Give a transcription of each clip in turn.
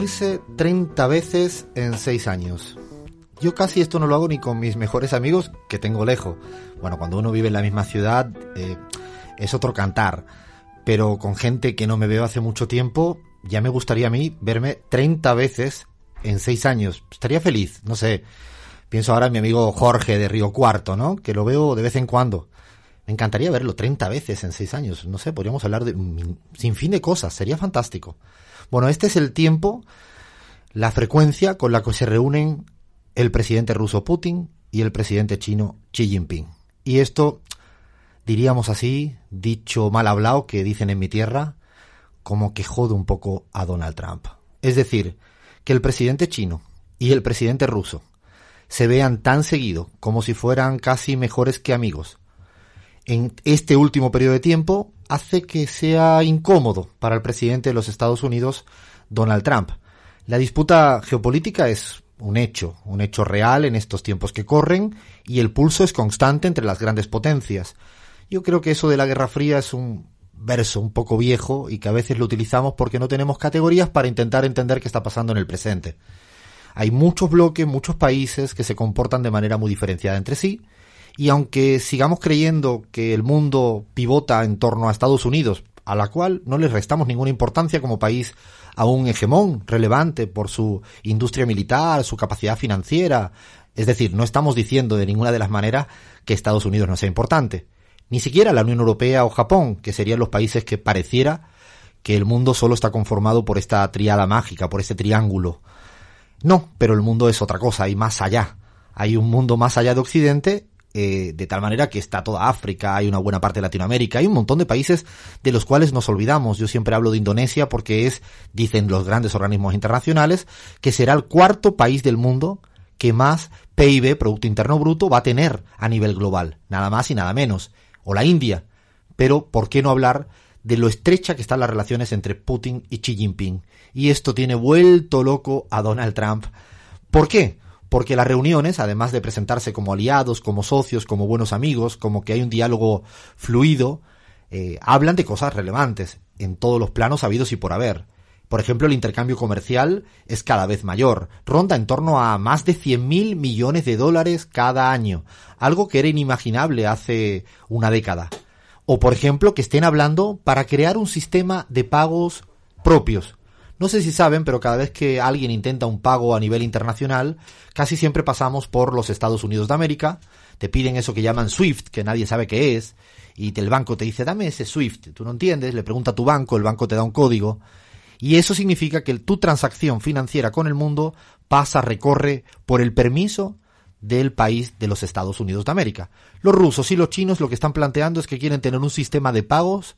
reunirse 30 veces en 6 años. Yo casi esto no lo hago ni con mis mejores amigos que tengo lejos. Bueno, cuando uno vive en la misma ciudad eh, es otro cantar. Pero con gente que no me veo hace mucho tiempo, ya me gustaría a mí verme 30 veces en 6 años. Estaría feliz, no sé. Pienso ahora en mi amigo Jorge de Río Cuarto, ¿no? Que lo veo de vez en cuando. Encantaría verlo 30 veces en 6 años. No sé, podríamos hablar de sin fin de cosas. Sería fantástico. Bueno, este es el tiempo, la frecuencia con la que se reúnen el presidente ruso Putin y el presidente chino Xi Jinping. Y esto, diríamos así, dicho mal hablado que dicen en mi tierra, como que jode un poco a Donald Trump. Es decir, que el presidente chino y el presidente ruso se vean tan seguido como si fueran casi mejores que amigos. En este último periodo de tiempo hace que sea incómodo para el presidente de los Estados Unidos, Donald Trump. La disputa geopolítica es un hecho, un hecho real en estos tiempos que corren y el pulso es constante entre las grandes potencias. Yo creo que eso de la Guerra Fría es un verso un poco viejo y que a veces lo utilizamos porque no tenemos categorías para intentar entender qué está pasando en el presente. Hay muchos bloques, muchos países que se comportan de manera muy diferenciada entre sí y aunque sigamos creyendo que el mundo pivota en torno a Estados Unidos, a la cual no le restamos ninguna importancia como país a un hegemón relevante por su industria militar, su capacidad financiera. Es decir, no estamos diciendo de ninguna de las maneras que Estados Unidos no sea importante. Ni siquiera la Unión Europea o Japón, que serían los países que pareciera que el mundo solo está conformado por esta triada mágica, por este triángulo. No, pero el mundo es otra cosa, hay más allá. Hay un mundo más allá de Occidente eh, de tal manera que está toda África, hay una buena parte de Latinoamérica, hay un montón de países de los cuales nos olvidamos. Yo siempre hablo de Indonesia porque es, dicen los grandes organismos internacionales, que será el cuarto país del mundo que más PIB, Producto Interno Bruto, va a tener a nivel global, nada más y nada menos. O la India. Pero, ¿por qué no hablar de lo estrecha que están las relaciones entre Putin y Xi Jinping? Y esto tiene vuelto loco a Donald Trump. ¿Por qué? Porque las reuniones, además de presentarse como aliados, como socios, como buenos amigos, como que hay un diálogo fluido, eh, hablan de cosas relevantes en todos los planos habidos y por haber. Por ejemplo, el intercambio comercial es cada vez mayor, ronda en torno a más de 100.000 millones de dólares cada año, algo que era inimaginable hace una década. O, por ejemplo, que estén hablando para crear un sistema de pagos propios, no sé si saben, pero cada vez que alguien intenta un pago a nivel internacional, casi siempre pasamos por los Estados Unidos de América, te piden eso que llaman SWIFT, que nadie sabe qué es, y el banco te dice, dame ese SWIFT, tú no entiendes, le pregunta a tu banco, el banco te da un código, y eso significa que tu transacción financiera con el mundo pasa, recorre por el permiso del país de los Estados Unidos de América. Los rusos y los chinos lo que están planteando es que quieren tener un sistema de pagos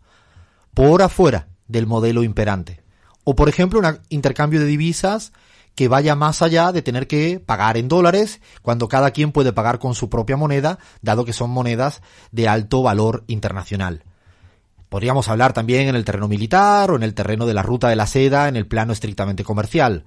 por afuera del modelo imperante. O, por ejemplo, un intercambio de divisas que vaya más allá de tener que pagar en dólares cuando cada quien puede pagar con su propia moneda, dado que son monedas de alto valor internacional. Podríamos hablar también en el terreno militar o en el terreno de la ruta de la seda en el plano estrictamente comercial.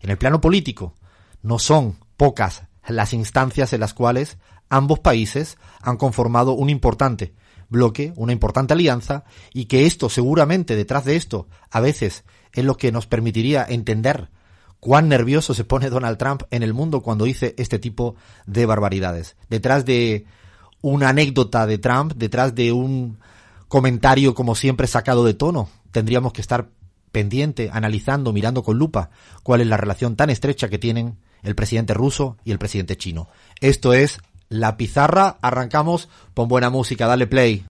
En el plano político, no son pocas las instancias en las cuales ambos países han conformado un importante bloque, una importante alianza, y que esto seguramente detrás de esto a veces es lo que nos permitiría entender cuán nervioso se pone Donald Trump en el mundo cuando dice este tipo de barbaridades. Detrás de una anécdota de Trump, detrás de un comentario como siempre sacado de tono, tendríamos que estar pendiente, analizando, mirando con lupa cuál es la relación tan estrecha que tienen el presidente ruso y el presidente chino. Esto es La Pizarra, arrancamos, con buena música, dale play.